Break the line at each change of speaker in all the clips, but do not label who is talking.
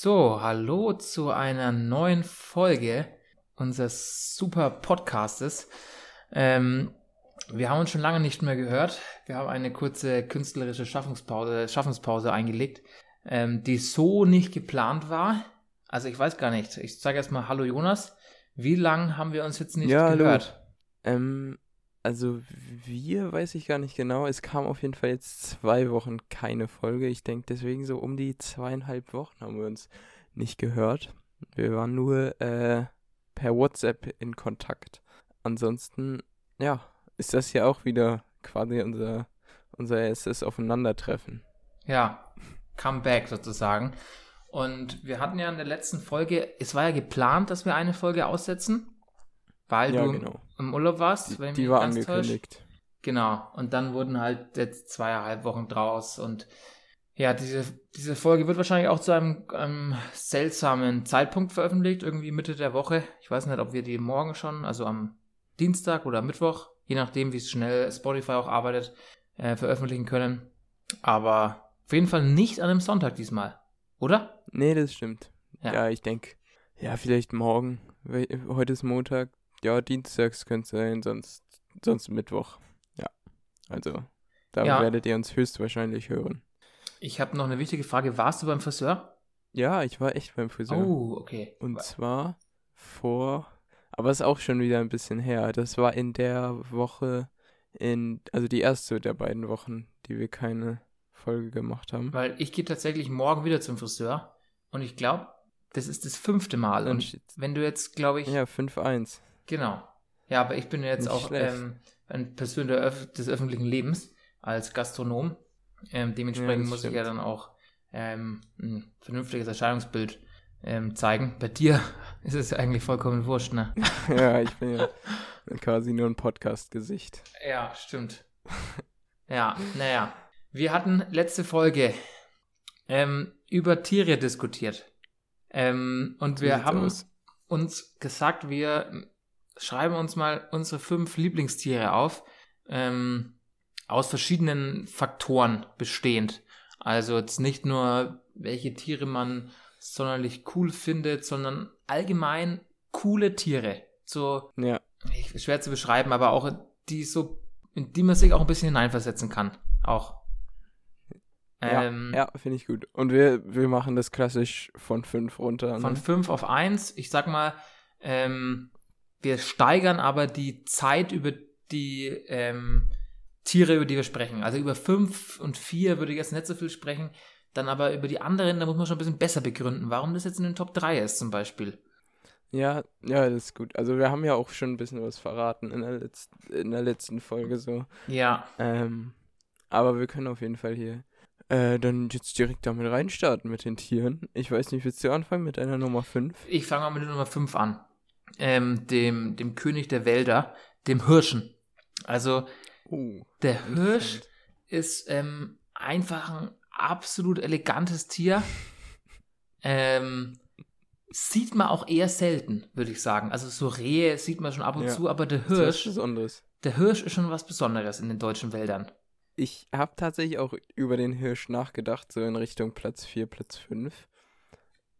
So, hallo zu einer neuen Folge unseres super Podcastes. Ähm, wir haben uns schon lange nicht mehr gehört. Wir haben eine kurze künstlerische Schaffungspause, Schaffenspause eingelegt, ähm, die so nicht geplant war. Also ich weiß gar nicht. Ich sage erstmal Hallo Jonas. Wie lange haben wir uns jetzt nicht
Ja, hallo.
gehört?
Ähm, also wir weiß ich gar nicht genau. Es kam auf jeden Fall jetzt zwei Wochen keine Folge. Ich denke deswegen so um die zweieinhalb Wochen haben wir uns nicht gehört. Wir waren nur äh, per WhatsApp in Kontakt. Ansonsten, ja, ist das ja auch wieder quasi unser, unser erstes Aufeinandertreffen.
Ja, Comeback sozusagen. Und wir hatten ja in der letzten Folge, es war ja geplant, dass wir eine Folge aussetzen, weil
Ja,
du
genau.
im Urlaub warst.
Die,
wenn
die war angekündigt.
Genau. Und dann wurden halt jetzt zweieinhalb Wochen draus. Und ja, diese, diese Folge wird wahrscheinlich auch zu einem, einem seltsamen Zeitpunkt veröffentlicht, irgendwie Mitte der Woche. Ich weiß nicht, ob wir die morgen schon, also am Dienstag oder Mittwoch, je nachdem, wie schnell Spotify auch arbeitet, äh, veröffentlichen können. Aber auf jeden Fall nicht an einem Sonntag diesmal. Oder?
Nee, das stimmt.
Ja.
Ja, ich denke, ja, vielleicht morgen. Heute ist Montag. Ja, dienstags könnte sein, sonst, sonst Mittwoch. Ja, also, da
Ja.
werdet ihr uns höchstwahrscheinlich hören.
Ich habe noch eine wichtige Frage. Warst du beim Friseur?
Ja, ich war echt beim Friseur.
Oh, okay.
Und zwar vor, aber ist auch schon wieder ein bisschen her. Das war in der Woche, in, also die erste der beiden Wochen, die wir keine Folge gemacht haben.
Weil ich gehe tatsächlich morgen wieder zum Friseur. Und ich glaube, das ist das fünfte Mal.
Und
Und wenn du jetzt, glaube ich,
Ja, 5-1.
Genau. Ja, aber ich bin jetzt
Nicht
auch ähm, eine Person Öff des öffentlichen Lebens als Gastronom. Ähm, dementsprechend
das
muss ich
stimmt.
ja dann auch ähm, ein vernünftiges Erscheinungsbild ähm, zeigen. Bei dir ist es eigentlich vollkommen wurscht, ne?
ja, ich bin ja quasi nur ein Podcast-Gesicht.
Ja, stimmt. Ja, naja. Wir hatten letzte Folge ähm, über Tiere diskutiert. Ähm, und wir haben
aus.
uns gesagt, wir schreiben uns mal unsere fünf Lieblingstiere auf, ähm, aus verschiedenen Faktoren bestehend. Also jetzt nicht nur, welche Tiere man sonderlich cool findet, sondern allgemein coole Tiere. So,
Ja,
schwer zu beschreiben, aber auch die so, in die man sich auch ein bisschen hineinversetzen kann. Auch. Ähm,
ja, finde ich gut. Und wir, wir machen das klassisch von 5 runter.
Von
Ne?
5 auf 1. Ich sag mal, ähm, wir steigern aber die Zeit über die ähm, Tiere, über die wir sprechen. Also über 5 und 4 würde ich jetzt nicht so viel sprechen. Dann aber über die anderen, da muss man schon ein bisschen besser begründen, warum das jetzt in den Top 3 ist zum Beispiel.
Ja, ja, das ist gut. Also wir haben ja auch schon ein bisschen was verraten in der, Letz in der letzten Folge so.
Ja,
Ähm, aber wir können auf jeden Fall hier äh, dann jetzt direkt damit reinstarten mit den Tieren. Ich weiß nicht, willst du anfangen mit deiner Nummer 5?
ich fange mal mit der Nummer 5 an. Ähm, dem, dem König der Wälder, dem Hirschen. Also
Oh,
der Hirsch ist ähm, einfach ein absolut elegantes Tier. Ähm, sieht man auch eher selten, würde ich sagen. Also so Rehe sieht man schon ab und
Ja,
zu, aber der Hirsch, der Hirsch ist schon was Besonderes in den deutschen Wäldern.
Ich habe tatsächlich auch über den Hirsch nachgedacht, so in Richtung Platz 4, Platz 5.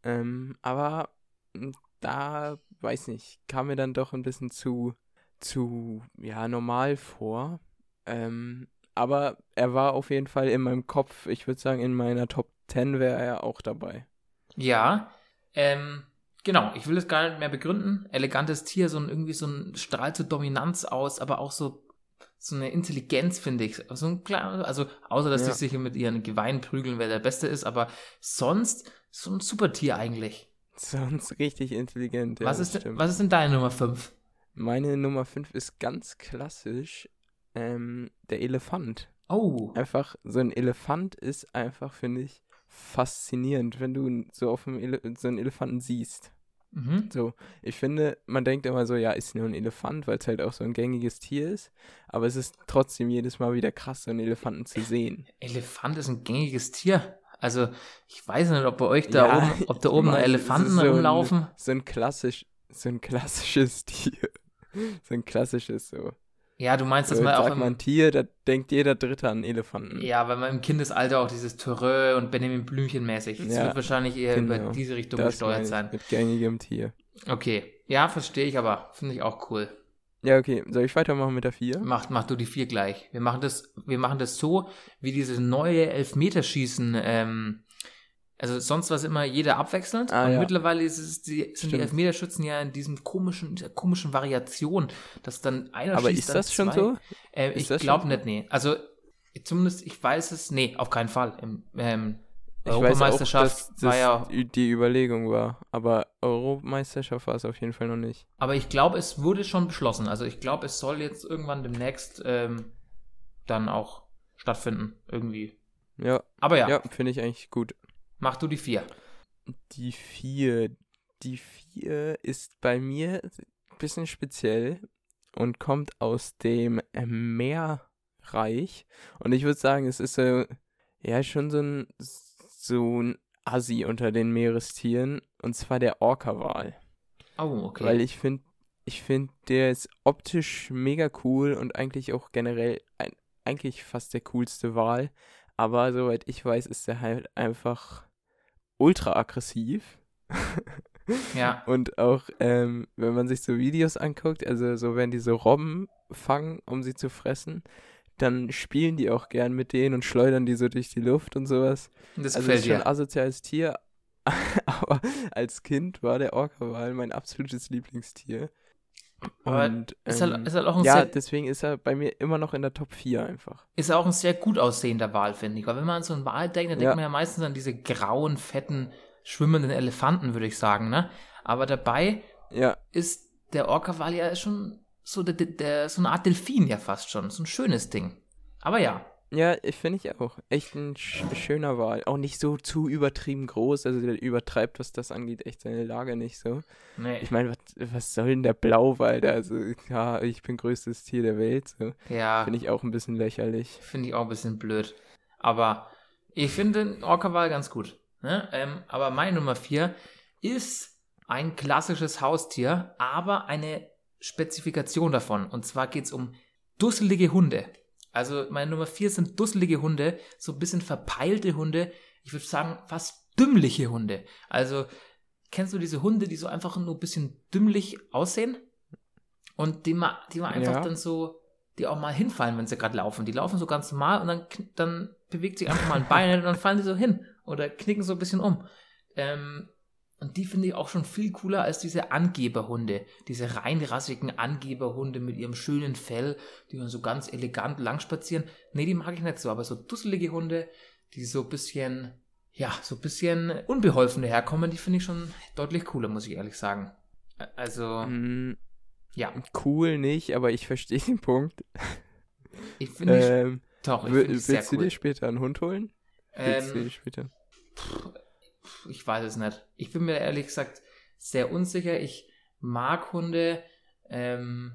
Ähm, aber m, da, weiß nicht, kam mir dann doch ein bisschen zu, zu, ja, normal vor. Ähm, aber er war auf jeden Fall in meinem Kopf, ich würde sagen, in meiner Top 10 wäre er auch dabei.
Ja, ähm, genau, ich will es gar nicht mehr begründen. Elegantes Tier, so ein, irgendwie so ein strahlt so Dominanz aus, aber auch so, so eine Intelligenz, finde ich. So ein kleiner, also, außer dass
Ja.
sie sich mit ihren Geweinen prügeln, wer der Beste ist, aber sonst so ein super Tier eigentlich.
Sonst richtig intelligent. Ja,
was, ist denn,
stimmt.
was ist denn deine Nummer 5?
Meine Nummer 5 ist ganz klassisch ähm, der Elefant.
Oh,
Einfach, so ein Elefant ist einfach, finde ich, faszinierend, wenn du so auf einem Ele so einen Elefanten siehst.
mhm.
So, ich finde, man denkt immer so, ja, ist nur ein Elefant, weil es halt auch so ein gängiges Tier ist. Aber es ist trotzdem jedes Mal wieder krass, so einen Elefanten zu sehen.
Elefant ist ein gängiges Tier. Also, ich weiß nicht, ob bei euch da
Ja,
oben, ob da oben noch
meine,
Elefanten
so ein-
rumlaufen.
So ein klassisch, so ein klassisches Tier. So ein klassisches so.
Ja, du meinst, dass
Äh,
man auch
Sag
im,
mal ein Tier, da denkt jeder Dritte an Elefanten.
Ja, weil man im Kindesalter auch dieses Törö und Benjamin Blümchen mäßig. Es
Ja,
wird wahrscheinlich eher
genau.
über diese Richtung
das
gesteuert sein.
Mit gängigem Tier.
Okay. Ja, verstehe ich aber. Finde ich auch cool.
Ja, okay. Soll ich weitermachen mit der 4?
Mach, mach du die vier gleich. Wir machen das, wir machen das so, wie dieses neue Elfmeterschießen, ähm, also sonst war es immer jeder abwechselnd.
Ah,
und
ja.
mittlerweile ist es die, sind die
Stimmt.
Elfmeterschützen ja in diesem komischen, dieser komischen Variation, dass dann einer
Aber
schießt,
ist
dann
das schon
zwei.
so?
Ähm,
Ist
ich
das
glaube
schon so?
nicht, nee. Also zumindest, ich weiß es, nee, auf keinen Fall. Ähm,
Auch,
Europameisterschaft
dass
war ja,
die Überlegung war. Aber Europameisterschaft war es auf jeden Fall noch nicht.
aber ich glaube, es wurde schon beschlossen. Also ich glaube, es soll jetzt irgendwann demnächst ähm, dann auch stattfinden, irgendwie.
Ja,
Aber ja,
ja, finde ich eigentlich gut.
mach du die vier.
Die 4. Die 4 ist bei mir ein bisschen speziell und kommt aus dem Meerreich. Und ich würde sagen, es ist so, ja, schon so ein, so ein Assi unter den Meerestieren. Und zwar der Orca-Wal.
Oh, okay.
Weil ich finde, ich finde, der ist optisch mega cool und eigentlich auch generell ein, eigentlich fast der coolste Wal. Aber soweit ich weiß, ist der halt einfach ultra aggressiv.
ja,
Und auch, ähm, wenn man sich so Videos anguckt, also so wenn die so Robben fangen, um sie zu fressen, dann spielen die auch gern mit denen und schleudern die so durch die Luft und sowas.
das
Also
gefällt
ist schon ein asoziales Tier, aber als Kind war der Orca-Wal mein absolutes Lieblingstier.
Aber
Und
Ist
ähm,
halt, ist, halt auch ein
ja,
sehr,
deswegen ist er bei mir immer noch in der Top 4 einfach.
ist auch ein sehr gut aussehender Wal, finde ich. Weil wenn man an so einen Wal denkt, dann
Ja.
denkt man ja meistens an diese grauen, fetten, schwimmenden Elefanten, würde ich sagen, ne? Aber dabei
Ja,
ist der Orca-Wal ja schon so, der, der, so eine Art Delfin ja fast schon. So ein schönes Ding. Aber ja,
ja, ich finde ich auch. Echt ein sch schöner Wal. Auch nicht so zu übertrieben groß, also der übertreibt, was das angeht, echt seine Lage nicht so.
nee,
Ich meine, was, was soll denn der Blauwal da? Also, ja, ich bin größtes Tier der Welt, so.
ja,
Finde ich auch ein bisschen lächerlich.
finde ich auch ein bisschen blöd. Aber ich finde den Orca-Wal ganz gut. Ne? Ähm, aber meine Nummer 4 ist ein klassisches Haustier, aber eine Spezifikation davon. Und zwar geht es um dusselige Hunde. Also meine Nummer 4 sind dusselige Hunde, so ein bisschen verpeilte Hunde. Ich würde sagen, fast dümmliche Hunde. Also kennst du diese Hunde, die so einfach nur ein bisschen dümmlich aussehen? Und die man, die man einfach
Ja.
dann so, die auch mal hinfallen, wenn sie gerade laufen. Die laufen so ganz normal und dann, dann bewegt sich einfach mal ein Bein und dann fallen die so hin oder knicken so ein bisschen um. Ähm, und die finde ich auch schon viel cooler als diese Angeberhunde. Diese reinrassigen Angeberhunde mit ihrem schönen Fell, die dann so ganz elegant lang spazieren. Nee, die mag ich nicht so, aber so dusselige Hunde, die so ein bisschen, ja, so ein bisschen unbeholfen daherkommen, die finde ich schon deutlich cooler, muss ich ehrlich sagen. Also,
Mm,
ja,
cool nicht, aber ich verstehe den Punkt.
ich finde ich,
Ähm,
doch, ich sehr
willst du
cool.
dir später einen Hund holen? Willst du
Ähm,
dir später?
Ich weiß es nicht. Ich bin mir ehrlich gesagt sehr unsicher. Ich mag Hunde, ähm,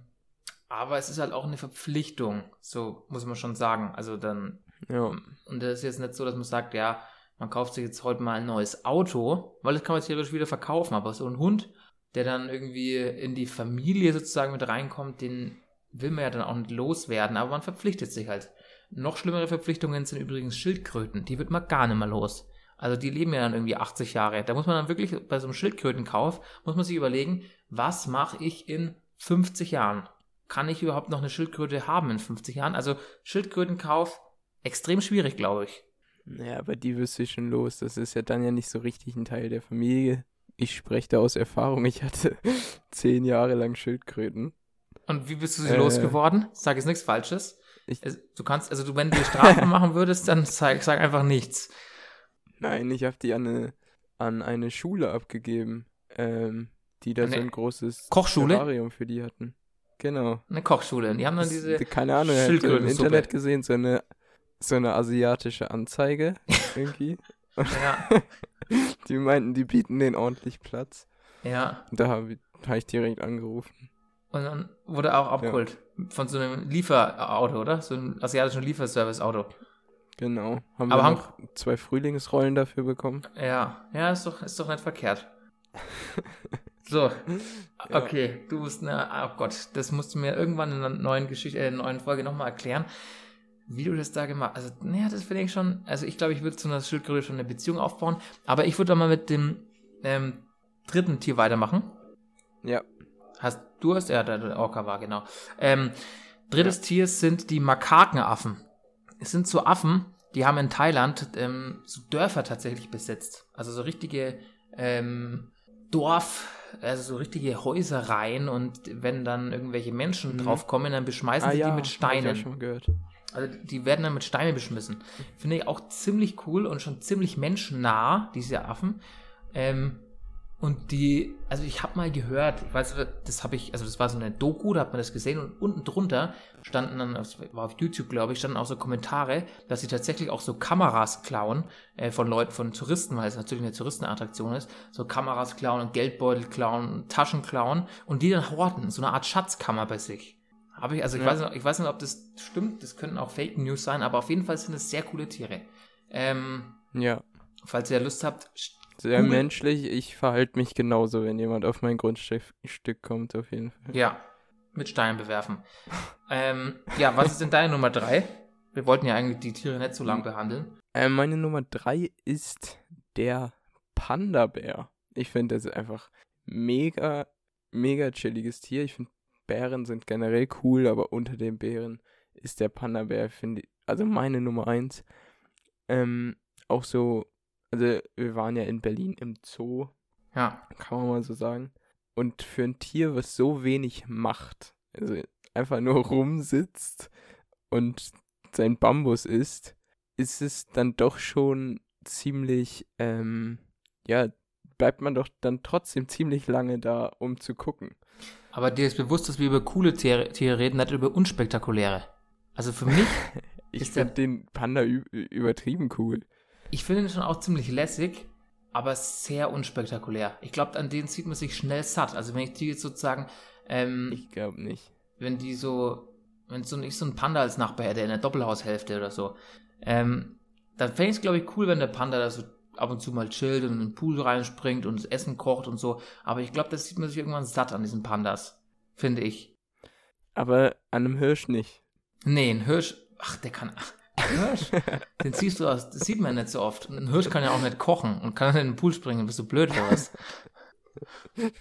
aber es ist halt auch eine Verpflichtung, so muss man schon sagen. Also dann,
Ja.
und das ist jetzt nicht so, dass man sagt, ja, man kauft sich jetzt heute mal ein neues Auto, weil das kann man theoretisch wieder verkaufen, aber so ein Hund, der dann irgendwie in die Familie sozusagen mit reinkommt, den will man ja dann auch nicht loswerden, aber man verpflichtet sich halt. Noch schlimmere Verpflichtungen sind übrigens Schildkröten, die wird man gar nicht mehr los. Also die leben ja dann irgendwie 80 Jahre. Da muss man dann wirklich bei so einem Schildkrötenkauf, muss man sich überlegen, was mache ich in 50 Jahren? Kann ich überhaupt noch eine Schildkröte haben in 50 Jahren? Also Schildkrötenkauf, extrem schwierig, glaube ich.
Ja, aber die wüsste ich schon los. Das ist ja dann ja nicht so richtig ein Teil der Familie. Ich spreche da aus Erfahrung. Ich hatte zehn Jahre lang Schildkröten.
Und wie bist du sie
Äh.
losgeworden? Sag jetzt nichts Falsches.
Ich-
du kannst, also du, wenn du Strafen machen würdest, dann sag, sag einfach nichts.
Nein, ich habe die an eine, an eine Schule abgegeben, ähm, die da so ein großes
Kochschule?
Terrarium für die hatten. Genau.
Eine Kochschule. Die haben dann diese.
keine Ahnung, ich habe im. Internet gesehen, so eine, so eine asiatische Anzeige irgendwie.
Ja,
Die meinten, die bieten denen ordentlich Platz.
ja.
Und da habe ich, hab ich direkt angerufen.
Und dann wurde auch abgeholt. Von so einem Lieferauto, oder? So einem asiatischen Lieferservice-Auto.
Genau. Haben
Aber
wir
haben-
noch zwei Frühlingsrollen dafür bekommen.
Ja, ja, ist doch, ist doch nicht verkehrt. So, okay, du musst, na, oh Gott, das musst du mir irgendwann in einer neuen Geschichte, äh, in einer neuen Folge nochmal erklären, wie du das da gemacht hast. Also, naja, das finde ich schon, also ich glaube, ich würde zu einer Schildkröte schon eine Beziehung aufbauen, aber ich würde doch mal mit dem ähm, dritten Tier weitermachen.
Ja.
Hast, du hast, ja, der Orca war, genau. Ähm, drittes ja. Tier sind die Makakenaffen. Es sind so Affen, die haben in Thailand ähm, so Dörfer tatsächlich besetzt. Also so richtige ähm, Dorf, also so richtige Häusereien und wenn dann irgendwelche Menschen mhm. draufkommen, dann beschmeißen ah, sie ja, die mit Steinen. Ich schon gehört. Also die werden dann mit Steinen beschmissen. Finde ich auch ziemlich cool und schon ziemlich menschennah, diese Affen. Ähm, und die, also ich habe mal gehört, ich weiß, das habe ich, also das war so eine Doku, da hat man das gesehen und unten drunter standen dann, das war auf YouTube, glaube ich, standen auch so Kommentare, dass sie tatsächlich auch so Kameras klauen äh, von Leuten, von Touristen, weil es natürlich eine Touristenattraktion ist, so Kameras klauen und Geldbeutel klauen und Taschen klauen und die dann horten, so eine Art Schatzkammer bei sich. Habe ich, also ich, ja. weiß nicht, ich weiß nicht, ob das stimmt, das könnten auch Fake News sein, aber auf jeden Fall sind es sehr coole Tiere. Ähm,
ja.
Falls ihr Lust habt,
sehr Google. menschlich. Ich verhalte mich genauso, wenn jemand auf mein Grundstück kommt, auf jeden Fall.
Ja, mit Steinen bewerfen. ähm, ja, was ist denn deine Nummer drei? Wir wollten ja eigentlich die Tiere nicht so lang behandeln.
Äh, meine Nummer drei ist der Panda-Bär. Ich finde, das ist einfach mega, mega chilliges Tier. Ich finde, Bären sind generell cool, aber unter den Bären ist der Panda-Bär, finde ich, also meine Nummer eins. Ähm, auch so also wir waren ja in Berlin im Zoo.
Ja.
Kann man mal so sagen. Und für ein Tier, was so wenig macht, also einfach nur rumsitzt und sein Bambus isst, ist es dann doch schon ziemlich, ähm, ja, bleibt man doch dann trotzdem ziemlich lange da, um zu gucken.
Aber dir ist bewusst, dass wir über coole Tiere, Tiere reden, nicht über unspektakuläre. Also für mich.
ich finde den Panda übertrieben cool.
Ich finde ihn schon auch ziemlich lässig, aber sehr unspektakulär. Ich glaube, an denen zieht man sich schnell satt. Also wenn ich die jetzt sozusagen. Ähm,
ich glaube nicht.
Wenn die so. Wenn so ich so ein Panda als Nachbar hätte in der Doppelhaushälfte oder so. Ähm, dann fände ich es, glaube ich, cool, wenn der Panda da so ab und zu mal chillt und in den Pool reinspringt und das Essen kocht und so. Aber ich glaube, das sieht man sich irgendwann satt an diesen Pandas. Finde ich.
Aber an einem Hirsch nicht.
Nee, ein Hirsch. Ach, der kann. Ach, Hirsch, den siehst du aus, das sieht man nicht so oft. Und ein Hirsch kann ja auch nicht kochen und kann in den Pool springen, bist du blöd oder was?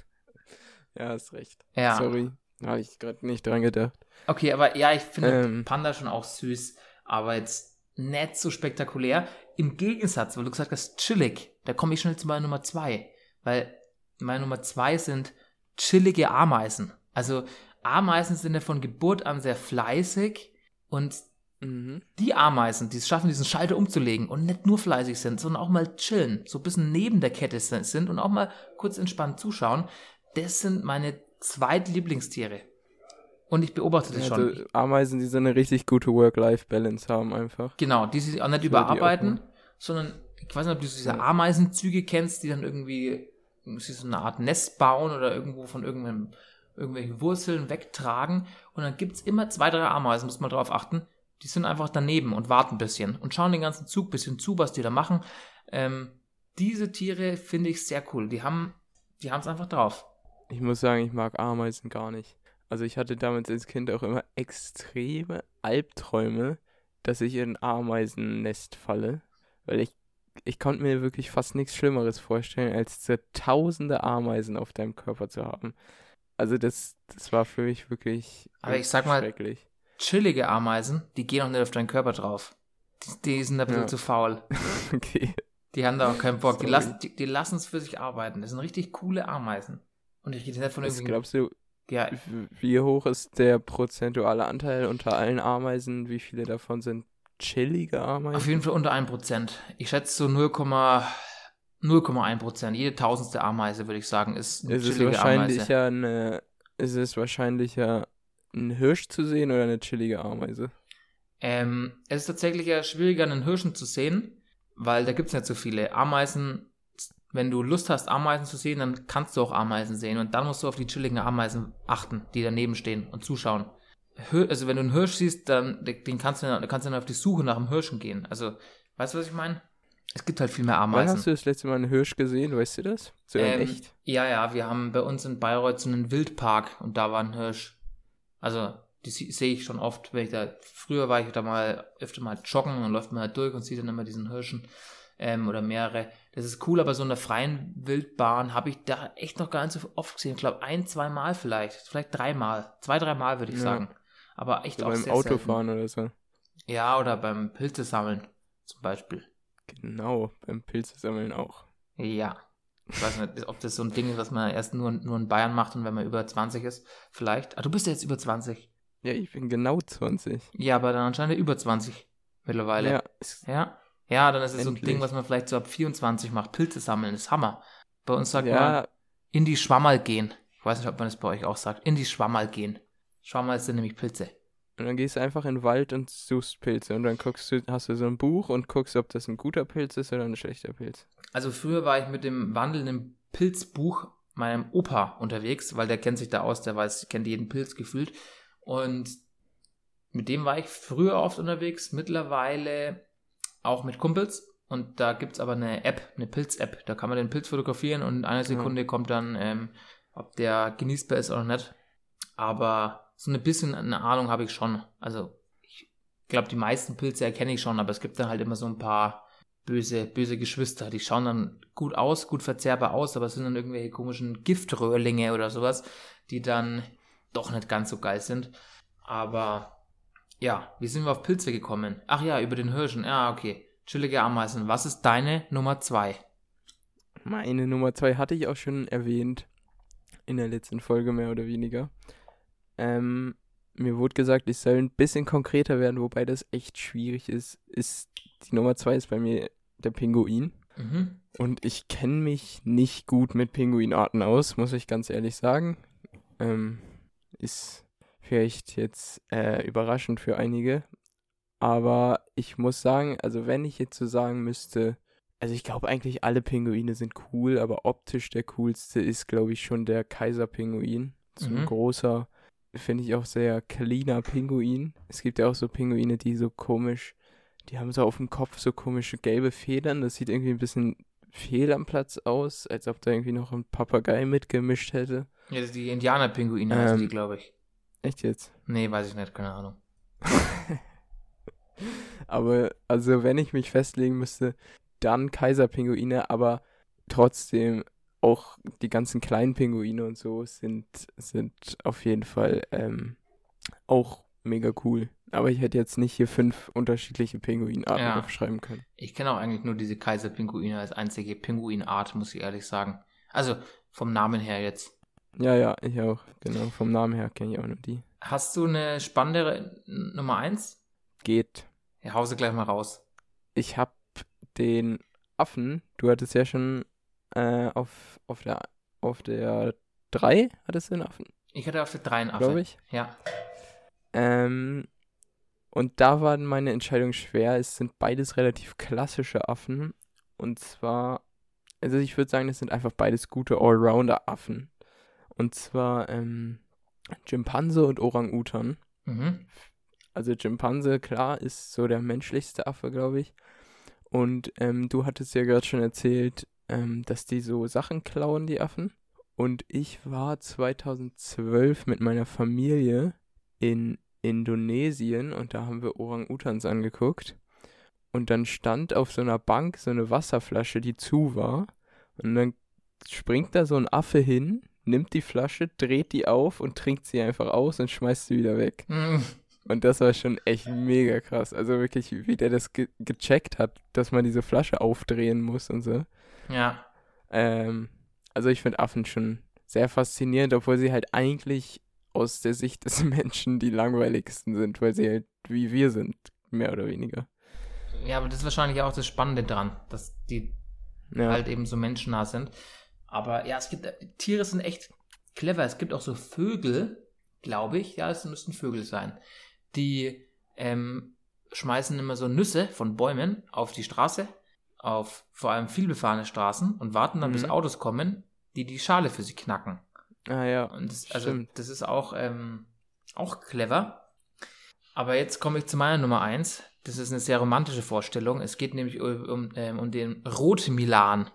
Ja, hast recht.
Ja.
Sorry, habe ich gerade nicht dran gedacht.
Okay, aber ja, ich finde ähm. Panda schon auch süß, aber jetzt nicht so spektakulär. Im Gegensatz, weil du gesagt hast, chillig, da komme ich schnell zu meiner Nummer zwei. Weil meine Nummer zwei sind chillige Ameisen. Also Ameisen sind ja von Geburt an sehr fleißig und Mhm. Die Ameisen, die es schaffen, diesen Schalter umzulegen und nicht nur fleißig sind, sondern auch mal chillen, so ein bisschen neben der Kette sind und auch mal kurz entspannt zuschauen, das sind meine zweitlieblingstiere. Und ich beobachte das ja, schon. Also
Ameisen, die so eine richtig gute Work-Life-Balance haben einfach.
Genau, die sich auch nicht überarbeiten, sondern ich weiß nicht, ob du diese Ameisenzüge kennst, die dann irgendwie so eine Art Nest bauen oder irgendwo von irgendeinem irgendwelche Wurzeln wegtragen und dann gibt es immer zwei, drei Ameisen, muss man drauf achten, die sind einfach daneben und warten ein bisschen und schauen den ganzen Zug ein bisschen zu, was die da machen. Ähm, diese Tiere finde ich sehr cool. Die haben die es einfach drauf.
Ich muss sagen, ich mag Ameisen gar nicht. Also ich hatte damals als Kind auch immer extreme Albträume, dass ich in ein Ameisennest falle, weil ich ich konnte mir wirklich fast nichts Schlimmeres vorstellen, als tausende Ameisen auf deinem Körper zu haben. Also das, das war für mich wirklich
Aber ich sag mal, schrecklich chillige Ameisen, die gehen auch nicht auf deinen Körper drauf. Die, die sind ein bisschen ja. zu faul.
okay.
Die haben da auch keinen Bock. Die lassen, die, die lassen es für sich arbeiten. Das sind richtig coole Ameisen. Und ich rede nicht von
irgendwie. glaubst du, ja. wie hoch ist der prozentuale Anteil unter allen Ameisen? Wie viele davon sind chillige Ameisen?
Auf jeden Fall unter 1%. Ich schätze so 0,1%. Jede tausendste Ameise, würde ich sagen, ist
eine es chillige ist wahrscheinlich Ameise. Ja eine, es ist wahrscheinlich ja einen Hirsch zu sehen oder eine chillige Ameise?
Ähm, es ist tatsächlich ja schwieriger, einen Hirschen zu sehen, weil da gibt es nicht so viele. Ameisen, wenn du Lust hast, Ameisen zu sehen, dann kannst du auch Ameisen sehen und dann musst du auf die chilligen Ameisen achten, die daneben stehen und zuschauen. Also wenn du einen Hirsch siehst, dann den kannst du, dann kannst du dann auf die Suche nach einem Hirschen gehen. Also, weißt du, was ich meine? Es gibt halt viel mehr
Wann
Ameisen.
hast du das letzte Mal einen Hirsch gesehen? Weißt du das? So
Ähm,
echt?
Ja, ja, wir haben bei uns in Bayreuth so einen Wildpark und da war ein Hirsch. Also, die sehe ich schon oft, wenn ich da, früher war ich da mal öfter mal joggen und läuft man halt durch und sieht dann immer diesen Hirschen ähm, oder mehrere. Das ist cool, aber so in der freien Wildbahn habe ich da echt noch gar nicht so oft gesehen. Ich glaube, ein, zwei Mal vielleicht, vielleicht dreimal, zwei, dreimal würde ich
Ja.
sagen. Aber echt
So
auch
beim
sehr
Autofahren oder so.
Selten. Ja, oder beim Pilze sammeln zum Beispiel.
Genau, beim Pilze sammeln auch.
Ja. Ich weiß nicht, ob das so ein Ding ist, was man erst nur, nur in Bayern macht und wenn man über 20 ist, vielleicht. Ah, du bist ja jetzt über 20.
Ja, ich bin genau 20.
Ja, aber dann anscheinend über 20 mittlerweile.
Ja,
Ja, ja dann ist es so ein. Ding, was man vielleicht so ab 24 macht. Pilze sammeln ist Hammer. Bei uns sagt man,
ja,
in die Schwammerl gehen. Ich weiß nicht, ob man das bei euch auch sagt. In die Schwammerl gehen. Schwammerl sind nämlich Pilze.
Und dann gehst du einfach in den Wald und suchst Pilze und dann guckst du, hast du so ein Buch und guckst, ob das ein guter Pilz ist oder ein schlechter Pilz.
Also früher war ich mit dem wandelnden Pilzbuch meinem Opa unterwegs, weil der kennt sich da aus, der weiß, kennt jeden Pilz gefühlt. Und mit dem war ich früher oft unterwegs, mittlerweile auch mit Kumpels. Und da gibt es aber eine App, eine Pilz-App. Da kann man den Pilz fotografieren und in einer Sekunde kommt dann, ähm, ob der genießbar ist oder nicht. Aber so ein bisschen eine Ahnung habe ich schon. Also ich glaube, die meisten Pilze erkenne ich schon, aber es gibt dann halt immer so ein paar böse, böse Geschwister. Die schauen dann gut aus, gut verzehrbar aus, aber es sind dann irgendwelche komischen Giftröhrlinge oder sowas, die dann doch nicht ganz so geil sind. Aber ja, wie sind wir auf Pilze gekommen? Ach ja, über den Hirschen. Ja, okay. Chillige Ameisen. Was ist deine Nummer zwei?
Meine Nummer zwei hatte ich auch schon erwähnt. In der letzten Folge mehr oder weniger. Ähm, mir wurde gesagt, ich soll ein bisschen konkreter werden, wobei das echt schwierig ist. Ist die Nummer zwei ist bei mir der Pinguin.
Mhm.
Und ich kenne mich nicht gut mit Pinguinarten aus, muss ich ganz ehrlich sagen. Ähm, ist vielleicht jetzt äh, überraschend für einige. Aber ich muss sagen, also wenn ich jetzt so sagen müsste, also ich glaube eigentlich alle Pinguine sind cool, aber optisch der coolste ist, glaube ich, schon der Kaiserpinguin. So ein
Mhm.
großer, finde ich auch sehr cleaner Pinguin. Es gibt ja auch so Pinguine, die so komisch, die haben so auf dem Kopf so komische gelbe Federn. Das sieht irgendwie ein bisschen fehl am Platz aus, als ob da irgendwie noch ein Papagei mitgemischt hätte.
Ja, das die Indianerpinguine heißen
Ähm.
die, glaube ich.
Echt jetzt?
Nee, weiß ich nicht, keine Ahnung.
Aber also wenn ich mich festlegen müsste, dann Kaiserpinguine, aber trotzdem auch die ganzen kleinen Pinguine und so sind, sind auf jeden Fall ähm, auch mega cool. Aber ich hätte jetzt nicht hier fünf unterschiedliche Pinguinarten
Ja.
aufschreiben können.
Ich kenne auch eigentlich nur diese Kaiserpinguine als einzige Pinguinart, muss ich ehrlich sagen. Also vom Namen her jetzt.
Ja, ja, ich auch. Genau, vom Namen her kenne ich auch nur die.
Hast du eine spannendere Nummer eins?
Geht.
Ja, hause gleich mal raus.
Ich habe den Affen, du hattest ja schon äh, auf, auf der auf der 3 hattest du den Affen,
Ich hatte auf der 3 einen Affe.
glaube ich.
Ja.
Ähm, und da war meine Entscheidung schwer. Es sind beides relativ klassische Affen. Und zwar, also ich würde sagen, das sind einfach beides gute Allrounder-Affen. Und zwar ähm, Schimpanse und Orang-Utan.
Mhm.
Also Schimpanse, klar, ist so der menschlichste Affe, glaube ich. Und ähm, du hattest ja gerade schon erzählt, ähm, dass die so Sachen klauen, die Affen. Und ich war 2012 mit meiner Familie in Indonesien und da haben wir Orang-Utans angeguckt. Und dann stand auf so einer Bank so eine Wasserflasche, die zu war. Und dann springt da so ein Affe hin, nimmt die Flasche, dreht die auf und trinkt sie einfach aus und schmeißt sie wieder weg.
Mhm.
Und das war schon echt mega krass. Also wirklich, wie der das ge gecheckt hat, dass man diese Flasche aufdrehen muss und so.
Ja.
Ähm, also ich finde Affen schon sehr faszinierend, obwohl sie halt eigentlich aus der Sicht des Menschen die langweiligsten sind, weil sie halt wie wir sind, mehr oder weniger.
Ja, aber das ist wahrscheinlich auch das Spannende dran, dass die
Ja,
halt eben so menschennah sind. Aber ja, es gibt, Tiere sind echt clever. Es gibt auch so Vögel, glaube ich, ja, es müssten Vögel sein, die ähm, schmeißen immer so Nüsse von Bäumen auf die Straße, auf vor allem vielbefahrene Straßen und warten dann, bis
Mhm.
Autos kommen, die die Schale für sie knacken.
ah ja,
Und das, also,
Stimmt.
das ist auch, ähm, auch clever. Aber jetzt komme ich zu meiner Nummer eins. Das ist eine sehr romantische Vorstellung. Es geht nämlich um, um, ähm, um den Rotmilan.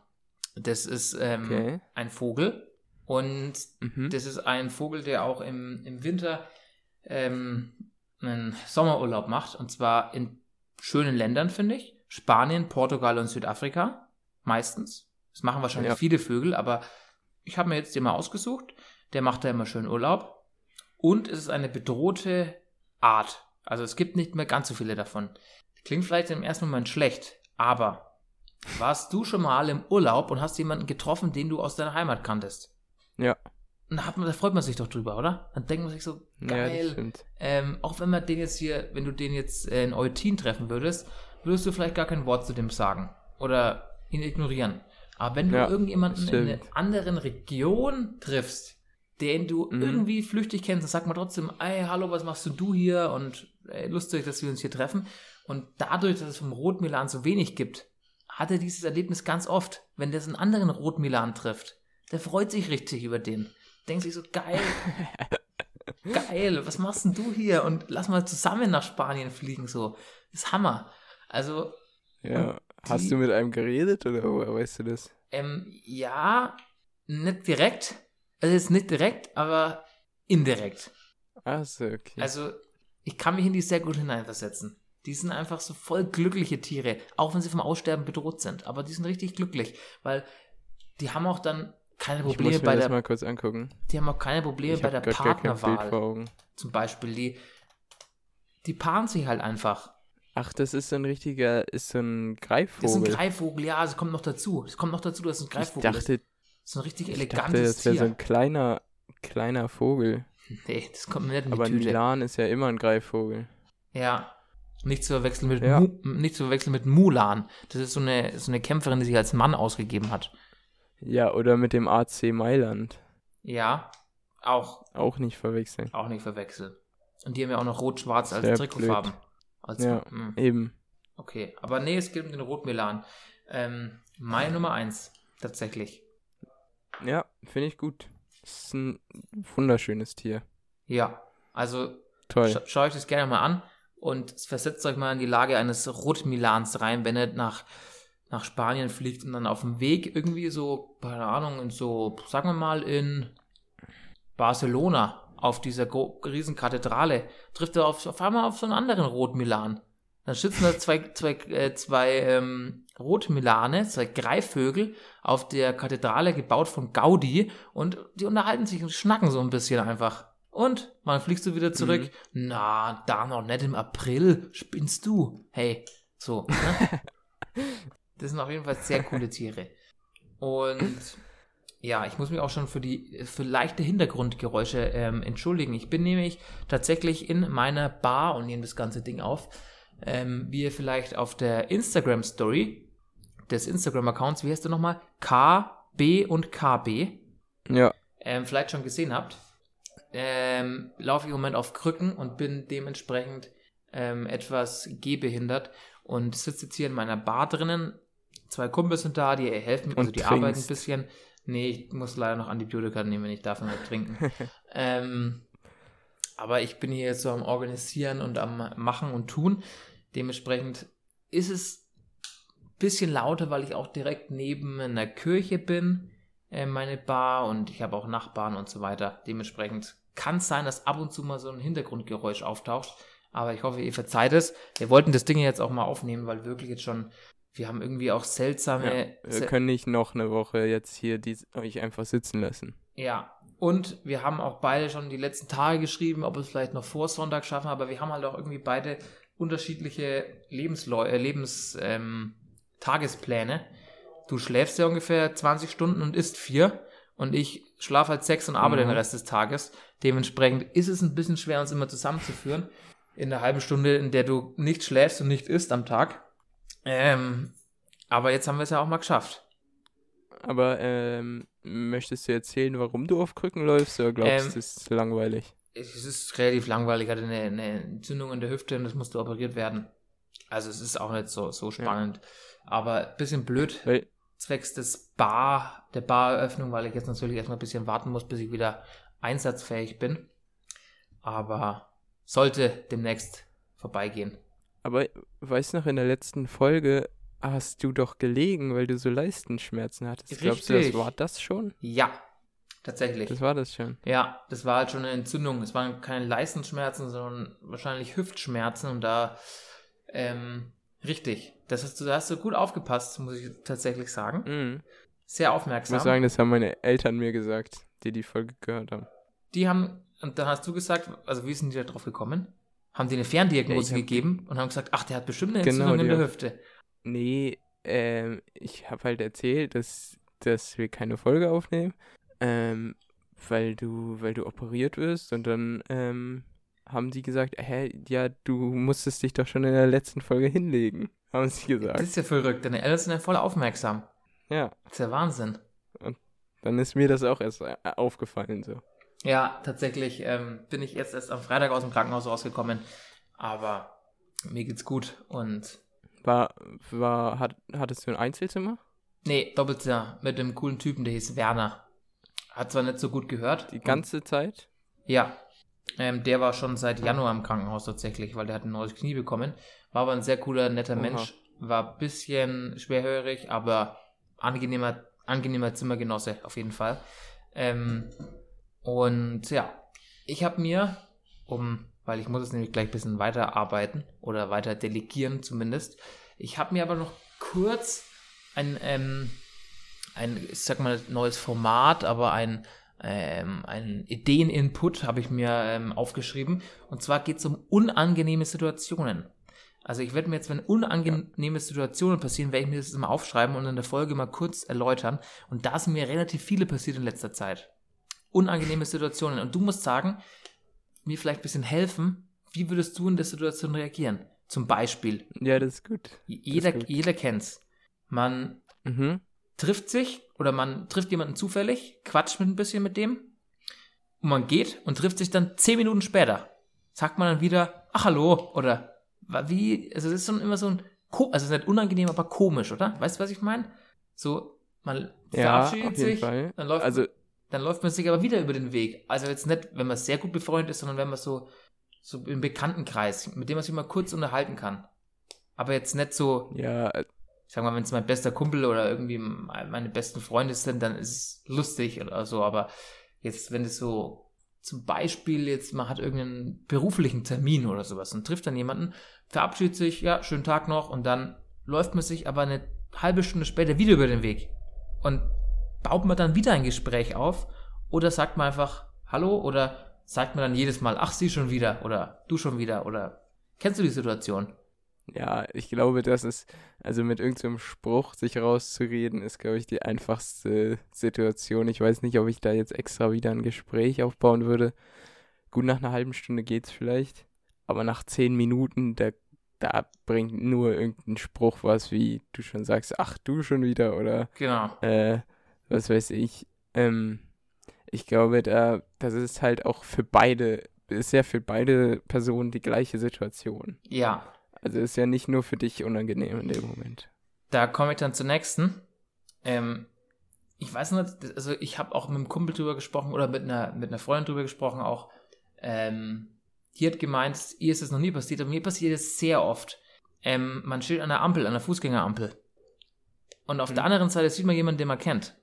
Das ist ähm,
Okay.
ein Vogel. Und
Mhm.
das ist ein Vogel, der auch im, im Winter ähm, einen Sommerurlaub macht. Und zwar in schönen Ländern, finde ich. Spanien, Portugal und Südafrika. Meistens. Das machen wahrscheinlich
Ja.
viele Vögel, aber ich habe mir jetzt den mal ausgesucht. Der macht da immer schön Urlaub. Und es ist eine bedrohte Art. Also es gibt nicht mehr ganz so viele davon. Klingt vielleicht im ersten Moment schlecht, aber warst du schon mal im Urlaub und hast jemanden getroffen, den du aus deiner Heimat kanntest?
Ja.
Und da, man, da freut man sich doch drüber, oder? Dann denkt man sich so,
Ja,
geil.
stimmt.
ähm, auch wenn man den jetzt hier, wenn du den jetzt äh, in Eutin treffen würdest, würdest du vielleicht gar kein Wort zu dem sagen oder ihn ignorieren. Aber wenn du
Ja,
irgendjemanden in
stimmt.
einer anderen Region triffst, den du
Mhm.
irgendwie flüchtig kennst, dann sagt man trotzdem, ey, hallo, was machst du du hier? Und ey, lustig, dass wir uns hier treffen. Und dadurch, dass es vom Rotmilan so wenig gibt, hat er dieses Erlebnis ganz oft, wenn der einen anderen Rotmilan trifft. Der freut sich richtig über den. Denkt sich so, geil, geil, was machst denn du hier? Und lass mal zusammen nach Spanien fliegen, so. Das ist Hammer. Also,
Ja.
die-
Hast du mit einem geredet oder woher weißt du das?
ähm, ja, nicht direkt. Also jetzt nicht direkt, aber indirekt.
Achso, okay.
Also, ich kann mich in die sehr gut hineinversetzen. Die sind einfach so voll glückliche Tiere, auch wenn sie vom Aussterben bedroht sind. Aber die sind richtig glücklich, weil die haben auch dann keine
ich muss
Probleme
mir
bei
das
der,
mal kurz angucken.
die haben auch keine Probleme
Ich
bei der Partnerwahl. Zum Beispiel, die, die paaren sich halt einfach.
Ach, das ist so ein richtiger, ist so ein Greifvogel.
Das ist ein Greifvogel, ja, es kommt noch dazu. Es kommt noch dazu, dass es ein
ich
Greifvogel
dachte,
ist. Das ist ein richtig
ich dachte,
elegantes
das wäre so ein kleiner, kleiner Vogel.
nee, das kommt mir nicht in
Aber
Tüte.
Milan ist ja immer ein Greifvogel.
Ja. Nicht zu verwechseln mit,
Ja.
Nicht zu verwechseln mit Mulan. Das ist so eine, so eine Kämpferin, die sich als Mann ausgegeben hat.
Ja, oder mit dem AC Mailand.
Ja, auch,
Auch nicht verwechseln.
auch nicht verwechseln. Und die haben ja auch noch rot-schwarz als Trikotfarben. Als,
Ja.
hm,
Eben.
okay, aber nee, es geht um den Rotmilan. Ähm, meine Nummer eins, tatsächlich.
Ja, finde ich gut. Ist ein wunderschönes Tier.
Ja, also
Toll.
Scha schaut euch das gerne mal an und versetzt euch mal in die Lage eines Rotmilans rein, wenn ihr nach, nach Spanien fliegt und dann auf dem Weg irgendwie so, keine Ahnung, in so, sagen wir mal, in Barcelona auf dieser riesen Kathedrale, trifft er auf, auf einmal auf so einen anderen Rotmilan. Dann sitzen da zwei, zwei, äh, zwei ähm, Rotmilane, zwei Greifvögel auf der Kathedrale gebaut von Gaudi und die unterhalten sich und schnacken so ein bisschen einfach. Und wann fliegst du wieder zurück? Na, da noch nicht im April. Spinnst du? Hey, so. Ne? das sind auf jeden Fall sehr coole Tiere. Und ja, ich muss mich auch schon für die für leichte Hintergrundgeräusche ähm, entschuldigen. Ich bin nämlich tatsächlich in meiner Bar und nehme das ganze Ding auf. Ähm, wie ihr vielleicht auf der Instagram Story des Instagram Accounts, wie heißt du nochmal? KB und KB
Ja,
ähm, vielleicht schon gesehen habt, ähm, laufe ich im Moment auf Krücken und bin dementsprechend ähm, etwas gehbehindert und sitze jetzt hier in meiner Bar drinnen. Zwei Kumpels sind da, die helfen, also
Und
die arbeiten ein
trinkst.
bisschen. Nee, ich muss leider noch Antibiotika nehmen, ich darf noch nicht trinken. ähm, aber ich bin hier jetzt so am Organisieren und am Machen und Tun. Dementsprechend ist es ein bisschen lauter, weil ich auch direkt neben einer Kirche bin, äh, meine Bar, und ich habe auch Nachbarn und so weiter. Dementsprechend kann es sein, dass ab und zu mal so ein Hintergrundgeräusch auftaucht. Aber ich hoffe, ihr verzeiht es. Wir wollten das Ding jetzt auch mal aufnehmen, weil wirklich jetzt schon, wir haben irgendwie auch
ja.
seltsame.
Wir
sel-
können nicht noch eine Woche jetzt hier die, euch einfach sitzen lassen.
Ja, und wir haben auch beide schon die letzten Tage geschrieben, ob wir es vielleicht noch vor Sonntag schaffen, aber wir haben halt auch irgendwie beide unterschiedliche Lebensleu äh, Lebens, ähm, Tagespläne. Du schläfst ja ungefähr 20 Stunden und isst vier und ich schlafe halt sechs und arbeite
Mhm.
den Rest des Tages. Dementsprechend ist es ein bisschen schwer, uns immer zusammenzuführen. In der halben Stunde, in der du nicht schläfst und nicht isst am Tag. Ähm, aber jetzt haben wir es ja auch mal geschafft.
Aber ähm, möchtest du erzählen, warum du auf Krücken läufst oder glaubst
Ähm,
du, es ist langweilig?
es ist relativ langweilig, ich hatte eine, eine Entzündung in der Hüfte und das musste operiert werden. Also es ist auch nicht so, so spannend. Aber ein bisschen blöd,
Weil,
zwecks des Bar, der Bareröffnung, weil ich jetzt natürlich erstmal ein bisschen warten muss, bis ich wieder einsatzfähig bin. Aber sollte demnächst vorbeigehen.
Aber weißt du noch, in der letzten Folge hast du doch gelegen, weil du so Leistenschmerzen hattest.
Richtig.
Glaubst du, das war das schon?
Ja, tatsächlich.
Das war das schon.
Ja, das war halt schon eine Entzündung. Es waren keine Leistenschmerzen, sondern wahrscheinlich Hüftschmerzen und da, ähm, richtig. Das hast du, da hast du gut aufgepasst, muss ich tatsächlich sagen.
Mhm.
Sehr
Ich
aufmerksam.
muss sagen, das haben meine Eltern mir gesagt, die die Folge gehört haben.
Die haben, und dann hast du gesagt, also wie sind die da drauf gekommen? Haben die eine Ferndiagnose
Ja,
gegeben und haben gesagt, ach, der hat bestimmt eine
Genau,
Entzündung in
die
der Hüfte.
Nee, ähm, ich habe halt erzählt, dass, dass wir keine Folge aufnehmen, ähm, weil du, weil du operiert wirst und dann ähm, haben die gesagt, hä, ja, du musstest dich doch schon in der letzten Folge hinlegen, haben sie
Das
gesagt.
ist ja verrückt, deine Eltern sind ja voll aufmerksam.
Ja,
Das ist ja Wahnsinn.
dann ist mir das auch erst äh, aufgefallen so.
Ja, tatsächlich ähm, bin ich jetzt erst am Freitag aus dem Krankenhaus rausgekommen, aber mir geht's gut und
War, war, hat, hattest du ein Einzelzimmer?
nee, Doppelzimmer mit einem coolen Typen, der hieß Werner. Hat zwar nicht so gut gehört.
Die ganze Zeit?
Ja. Ähm, der war schon seit Januar im Krankenhaus tatsächlich, weil der hat ein neues Knie bekommen. War aber ein sehr cooler, netter
Oha.
Mensch. War ein bisschen schwerhörig, aber angenehmer, angenehmer Zimmergenosse auf jeden Fall. Ähm, und ja, ich habe mir, um, weil ich muss jetzt nämlich gleich ein bisschen weiterarbeiten oder weiter delegieren zumindest, ich habe mir aber noch kurz ein, ähm, ein, ich sag mal, neues Format, aber ein, ähm, ein Ideeninput habe ich mir ähm, aufgeschrieben. Und zwar geht es um unangenehme Situationen. Also ich werde mir jetzt, wenn unangenehme Situationen passieren, werde ich mir das immer aufschreiben und in der Folge mal kurz erläutern. Und da sind mir relativ viele passiert in letzter Zeit. Unangenehme Situationen. Und du musst sagen, mir vielleicht ein bisschen helfen, wie würdest du in der Situation reagieren? Zum Beispiel,
Ja, das ist gut.
jeder,
gut.
jeder kennt's. Man
Mhm.
trifft sich oder man trifft jemanden zufällig, quatscht mit ein bisschen mit dem und man geht und trifft sich dann zehn Minuten später. Sagt man dann wieder, ach hallo oder wie, also es ist schon immer so ein, also es ist nicht unangenehm, aber komisch, oder? Weißt du, was ich meine? So, man
Ja,
verabschiedet
jeden
sich,
Fall.
dann läuft,
Also,
dann läuft man sich aber wieder über den Weg. Also jetzt nicht, wenn man sehr gut befreundet ist, sondern wenn man so, so im Bekanntenkreis, mit dem man sich mal kurz unterhalten kann. Aber jetzt nicht so,
ja, äh,
ich sag mal, wenn es mein bester Kumpel oder irgendwie meine besten Freunde sind, dann ist es lustig oder so. Aber jetzt, wenn es so zum Beispiel jetzt, man hat irgendeinen beruflichen Termin oder sowas und trifft dann jemanden, verabschiedet sich, ja, schönen Tag noch und dann läuft man sich aber eine halbe Stunde später wieder über den Weg. Und baut man dann wieder ein Gespräch auf oder sagt man einfach Hallo oder sagt man dann jedes Mal, ach, sie schon wieder oder du schon wieder oder kennst du die Situation?
Ja, ich glaube, das ist, also mit irgendeinem Spruch sich rauszureden, ist, glaube ich, die einfachste Situation. Ich weiß nicht, ob ich da jetzt extra wieder ein Gespräch aufbauen würde. Gut, nach einer halben Stunde geht's vielleicht, aber nach zehn Minuten, da, da bringt nur irgendein Spruch was, wie du schon sagst, ach, du schon wieder oder
Genau.
äh, was weiß ich. Ähm, ich glaube, da, das ist halt auch für beide, ist ja für beide Personen die gleiche Situation.
Ja,
Also ist ja nicht nur für dich unangenehm in dem Moment.
Da komme ich dann zur nächsten. Ähm, ich weiß nicht, also ich habe auch mit einem Kumpel drüber gesprochen oder mit einer, mit einer Freundin drüber gesprochen auch. Ähm, die hat gemeint, ihr ist es noch nie passiert, aber mir passiert es sehr oft. Ähm, man steht an der Ampel, an der Fußgängerampel. Und auf
Mhm.
der anderen Seite sieht man jemanden, den man kennt.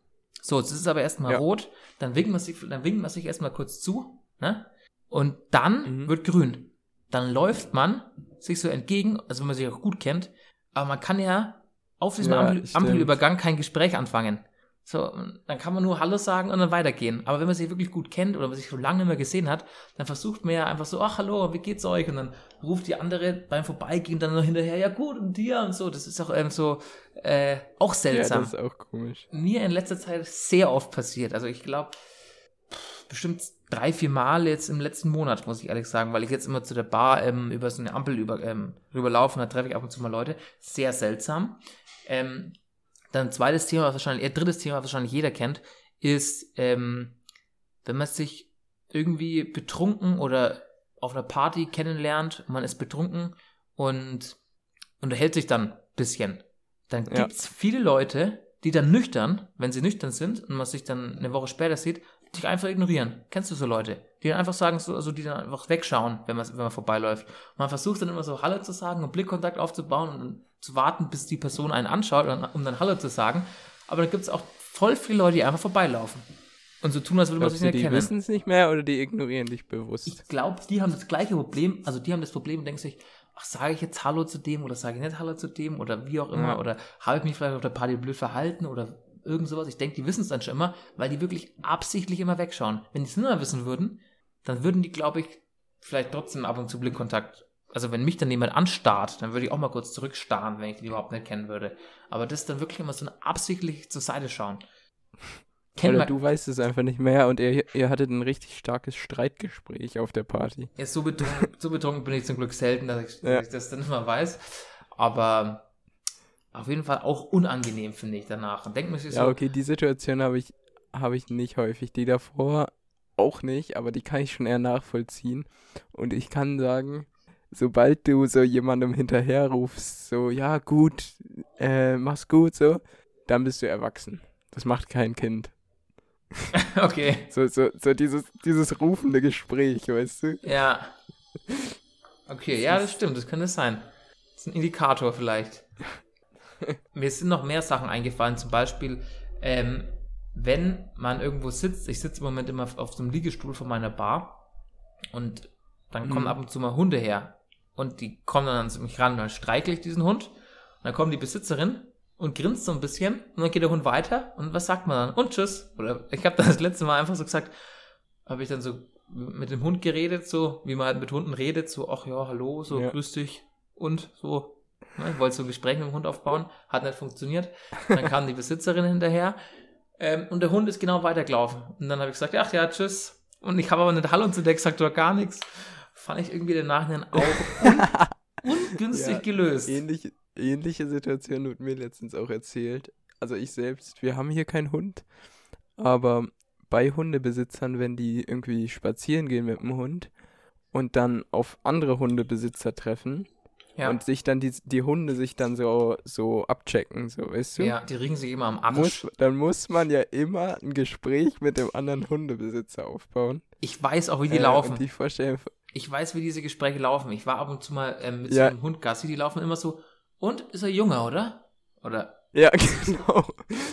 So, jetzt ist es aber erstmal
Ja.
rot, dann winkt man sich, dann winkt man sich erstmal kurz zu, ne? Und dann
Mhm.
wird grün. Dann läuft man sich so entgegen, also wenn man sich auch gut kennt, aber man kann ja auf diesem
Ja,
Ampel. Ampelübergang kein Gespräch anfangen. So, dann kann man nur Hallo sagen und dann weitergehen. Aber wenn man sich wirklich gut kennt oder man sich schon lange nicht mehr gesehen hat, dann versucht man ja einfach so, ach hallo, wie geht's euch? Und dann ruft die andere beim Vorbeigehen dann noch hinterher, ja gut, und dir und so. Das ist auch ähm, so äh, auch
Ja,
seltsam.
das ist auch komisch.
Mir in letzter Zeit sehr oft passiert. Also ich glaube, bestimmt drei, vier Mal jetzt im letzten Monat, muss ich ehrlich sagen, weil ich jetzt immer zu der Bar ähm, über so eine Ampel über, ähm, rüberlaufe und da treffe ich ab und zu mal Leute. Sehr seltsam. Ähm, dann zweites Thema, was wahrscheinlich, äh, drittes Thema, was wahrscheinlich jeder kennt, ist, ähm, wenn man sich irgendwie betrunken oder auf einer Party kennenlernt, man ist betrunken und unterhält sich dann ein bisschen. Dann
Ja.
gibt es viele Leute, die dann nüchtern, wenn sie nüchtern sind und man sich dann eine Woche später sieht, dich einfach ignorieren. Kennst du so Leute? Die dann einfach sagen, so, also die dann einfach wegschauen, wenn man, wenn man vorbeiläuft. Man versucht dann immer so Hallo zu sagen und Blickkontakt aufzubauen und zu warten, bis die Person einen anschaut, um dann Hallo zu sagen. Aber dann gibt es auch voll viele Leute, die einfach vorbeilaufen. Und so tun, als würde man sich nicht
die
kennen.
Die wissen es nicht mehr oder die ignorieren dich bewusst?
Ich glaube, die haben das gleiche Problem. Also die haben das Problem und denken sich, ach, sage ich jetzt Hallo zu dem oder sage ich nicht Hallo zu dem oder wie auch immer. Ja. Oder habe ich mich vielleicht auf der Party blöd verhalten oder irgend sowas. Ich denke, die wissen es dann schon immer, weil die wirklich absichtlich immer wegschauen. Wenn die es nicht mehr wissen würden, dann würden die, glaube ich, vielleicht trotzdem ab und zu Blickkontakt. Also wenn mich dann jemand anstarrt, dann würde ich auch mal kurz zurückstarren, wenn ich die überhaupt nicht kennen würde. Aber das ist dann wirklich immer so ein absichtlich zur Seite schauen.
Kennt Oder du weißt es einfach nicht mehr und ihr, ihr hattet ein richtig starkes Streitgespräch auf der Party.
Ja, so betrunken, so betrunken bin ich zum Glück selten, dass ich, ja. dass ich das dann immer weiß. Aber auf jeden Fall auch unangenehm, finde ich danach. Und denkt man sich
so. Ja, okay, die Situation habe ich, hab ich nicht häufig. Die davor auch nicht, aber die kann ich schon eher nachvollziehen. Und ich kann sagen, sobald du so jemandem hinterherrufst, so, ja, gut, äh, mach's gut, so, dann bist du erwachsen. Das macht kein Kind.
okay.
So, so, so dieses, dieses rufende Gespräch, weißt du?
Ja. Okay, ja, das stimmt, das könnte sein. Das ist ein Indikator vielleicht. Mir sind noch mehr Sachen eingefallen, zum Beispiel, ähm, wenn man irgendwo sitzt, ich sitze im Moment immer auf so einem Liegestuhl von meiner Bar und dann kommen mhm. ab und zu mal Hunde her und die kommen dann an mich ran und dann streichle ich diesen Hund und dann kommt die Besitzerin und grinst so ein bisschen und dann geht der Hund weiter und was sagt man dann? Und tschüss. Oder ich habe das letzte Mal einfach so gesagt, habe ich dann so mit dem Hund geredet, so wie man halt mit Hunden redet, so, ach ja, hallo, so ja. grüß dich und so. Ne, ich wollte so ein Gespräch mit dem Hund aufbauen, hat nicht funktioniert. Dann kam die Besitzerin hinterher ähm, und der Hund ist genau weitergelaufen. Und dann habe ich gesagt, ach ja, tschüss. Und ich habe aber nicht Hallo zu der gesagt oder gar nichts. Fand ich irgendwie den Nachhinein auch un ungünstig ja, gelöst.
Ähnlich, ähnliche Situation wird mir letztens auch erzählt. Also ich selbst, wir haben hier keinen Hund, aber bei Hundebesitzern, wenn die irgendwie spazieren gehen mit dem Hund und dann auf andere Hundebesitzer treffen ja. und sich dann die, die Hunde sich dann so, so abchecken, so weißt du?
Ja, die riechen sich immer am
Arsch. Muss, dann muss man ja immer ein Gespräch mit dem anderen Hundebesitzer aufbauen.
Ich weiß auch, wie die äh, laufen.
Die.
Ich weiß, wie diese Gespräche laufen. Ich war ab und zu mal ähm, mit ja. so einem Hund Gassi, die laufen immer so, und ist er junger, oder? Oder?
Ja, genau.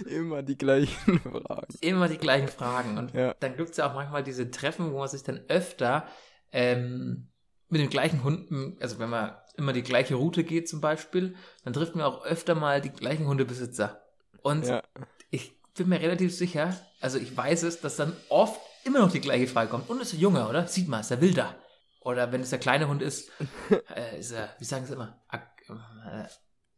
Immer die gleichen Fragen.
Immer die gleichen Fragen. Und ja. dann gibt es ja auch manchmal diese Treffen, wo man sich dann öfter ähm, mit dem gleichen Hunden, also wenn man immer die gleiche Route geht zum Beispiel, dann trifft man auch öfter mal die gleichen Hundebesitzer. Und ja. ich bin mir relativ sicher, also ich weiß es, dass dann oft immer noch die gleiche Frage kommt. Und ist er junger, oder? Sieht man, ist er wilder. Oder wenn es der kleine Hund ist, äh, ist er, wie sagen sie immer, äh,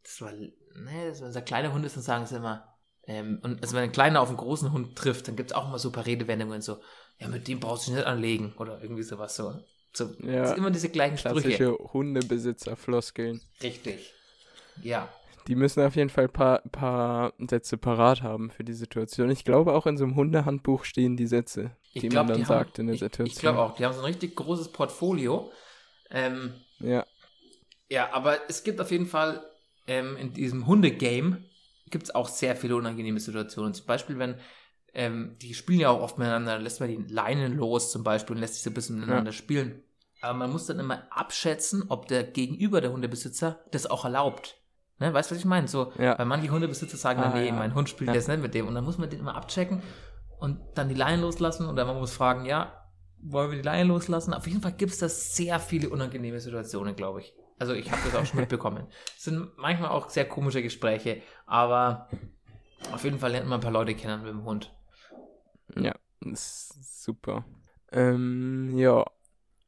das war, ne, das war, wenn es ein kleiner Hund ist, dann sagen sie immer, ähm, und also wenn ein kleiner auf einen großen Hund trifft, dann gibt es auch immer so ein paar Redewendungen, so, ja, mit dem brauchst du dich nicht anlegen oder irgendwie sowas so. So ja, immer diese gleichen
klassische
Sprüche.
Hundebesitzer-Floskeln.
Richtig. Ja.
Die müssen auf jeden Fall ein paar, paar Sätze parat haben für die Situation. Ich glaube, auch in so einem Hundehandbuch stehen die Sätze, ich die glaub, man dann die sagt haben, in der Situation.
Ich, ich glaube auch, die haben so ein richtig großes Portfolio. Ähm,
ja.
Ja, aber es gibt auf jeden Fall ähm, in diesem Hundegame gibt es auch sehr viele unangenehme Situationen. Zum Beispiel, wenn ähm, die spielen ja auch oft miteinander, lässt man die Leinen los zum Beispiel und lässt sich so ein bisschen miteinander ja. spielen. Aber man muss dann immer abschätzen, ob der Gegenüber der Hundebesitzer das auch erlaubt. Ne, weißt du, was ich meine? So, ja. weil manche Hundebesitzer sagen ah, dann, nee, ja. mein Hund spielt jetzt nicht mit dem. Und dann muss man den immer abchecken und dann die Leinen loslassen. Oder man muss fragen, ja, wollen wir die Leinen loslassen? Auf jeden Fall gibt es da sehr viele unangenehme Situationen, glaube ich. Also ich habe das auch schon mitbekommen. Es sind manchmal auch sehr komische Gespräche, aber auf jeden Fall lernt man ein paar Leute kennen mit dem Hund.
Ja, super. Ähm, ja,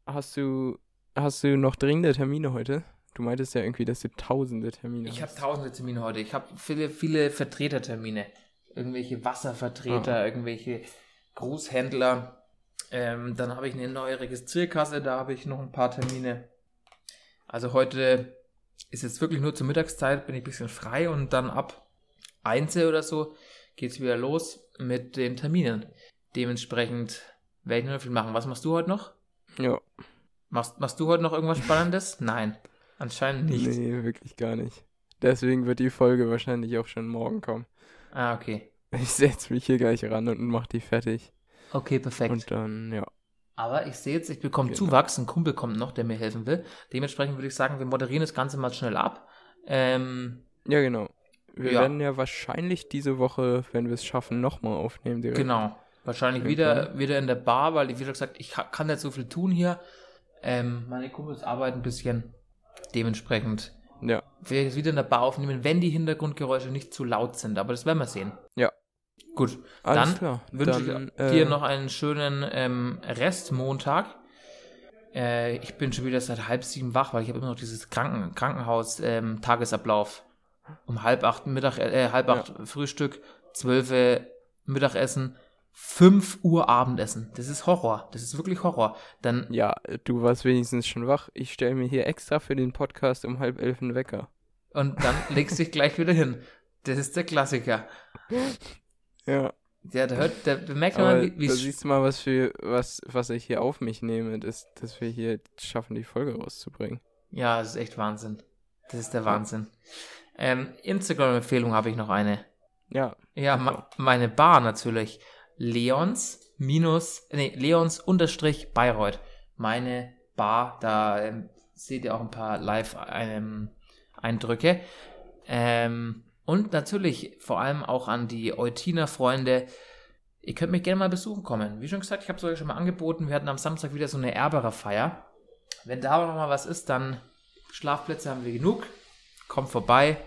hast du, hast du noch dringende Termine heute? Du meintest ja irgendwie, dass du tausende Termine
ich hast. Ich habe tausende Termine heute. Ich habe viele, viele Vertretertermine. Irgendwelche Wasservertreter, ah. irgendwelche Großhändler. Ähm, dann habe ich eine neue Registrierkasse, da habe ich noch ein paar Termine. Also heute ist jetzt wirklich nur zur Mittagszeit, bin ich ein bisschen frei und dann ab 1 oder so geht es wieder los mit den Terminen. Dementsprechend werde ich nur noch viel machen. Was machst du heute noch?
Ja.
Machst, machst du heute noch irgendwas Spannendes? Nein, anscheinend nicht.
Nee, wirklich gar nicht. Deswegen wird die Folge wahrscheinlich auch schon morgen kommen.
Ah, okay.
Ich setze mich hier gleich ran und mach die fertig.
Okay, perfekt.
Und dann, ja.
Aber ich sehe jetzt, ich bekomme
Genau.
Zuwachs, ein Kumpel kommt noch, der mir helfen will. Dementsprechend würde ich sagen, wir moderieren das Ganze mal schnell ab. Ähm,
Ja, genau. Wir
Ja.
werden ja wahrscheinlich diese Woche, wenn wir es schaffen, nochmal aufnehmen direkt.
genau. Wahrscheinlich
Okay.
wieder, wieder in der Bar, weil ich wieder gesagt, ich kann nicht so viel tun hier. Ähm, meine Kumpels arbeiten ein bisschen. Dementsprechend
Ja,
werde ich es wieder in der Bar aufnehmen, wenn die Hintergrundgeräusche nicht zu laut sind. Aber das werden wir sehen.
Ja.
Gut.
alles
Dann
klar.
wünsche
Dann,
ich dir
äh,
noch einen schönen ähm, Restmontag. Äh, ich bin schon wieder seit halb sieben wach, weil ich habe immer noch dieses Kranken Krankenhaus-Tagesablauf. Um halb acht Mittag, äh, halb acht Frühstück, zwölf äh, Mittagessen, fünf Uhr Abendessen. Das ist Horror. Das ist wirklich Horror. Dann,
Ja, du warst wenigstens schon wach. Ich stelle mir hier extra für den Podcast um halb elf einen Wecker.
und dann legst du dich gleich wieder hin. Das ist der Klassiker.
Ja,
Der, der, hört, der merkt man, wie, wie
da siehst du mal, was für was, was ich hier auf mich nehme, dass, dass wir hier schaffen, die Folge rauszubringen.
Ja, das ist echt Wahnsinn. Das ist der Wahnsinn. Ähm, Instagram-Empfehlung habe ich noch eine.
Ja,
Ja, ma meine Bar natürlich. Leons minus, nee, Leons unterstrich Bayreuth. Meine Bar, da ähm, seht ihr auch ein paar Live-Eindrücke. Ähm, und natürlich vor allem auch an die Eutiner Freunde. Ihr könnt mich gerne mal besuchen kommen. Wie schon gesagt, ich habe es euch schon mal angeboten. Wir hatten am Samstag wieder so eine Erberer-Feier. Wenn da aber noch mal was ist, dann Schlafplätze haben wir genug. Kommt vorbei.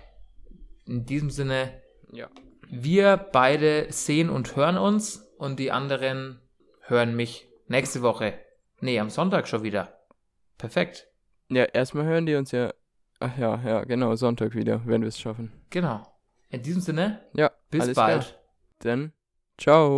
In diesem Sinne,
ja.
wir beide sehen und hören uns und die anderen hören mich nächste Woche. Nee, am Sonntag schon wieder. Perfekt.
Ja, erstmal hören die uns ja. Ach ja, ja, genau, Sonntag wieder, wenn wir es schaffen.
Genau. In diesem Sinne,
Ja,
bis bald.
Klar. Dann, ciao.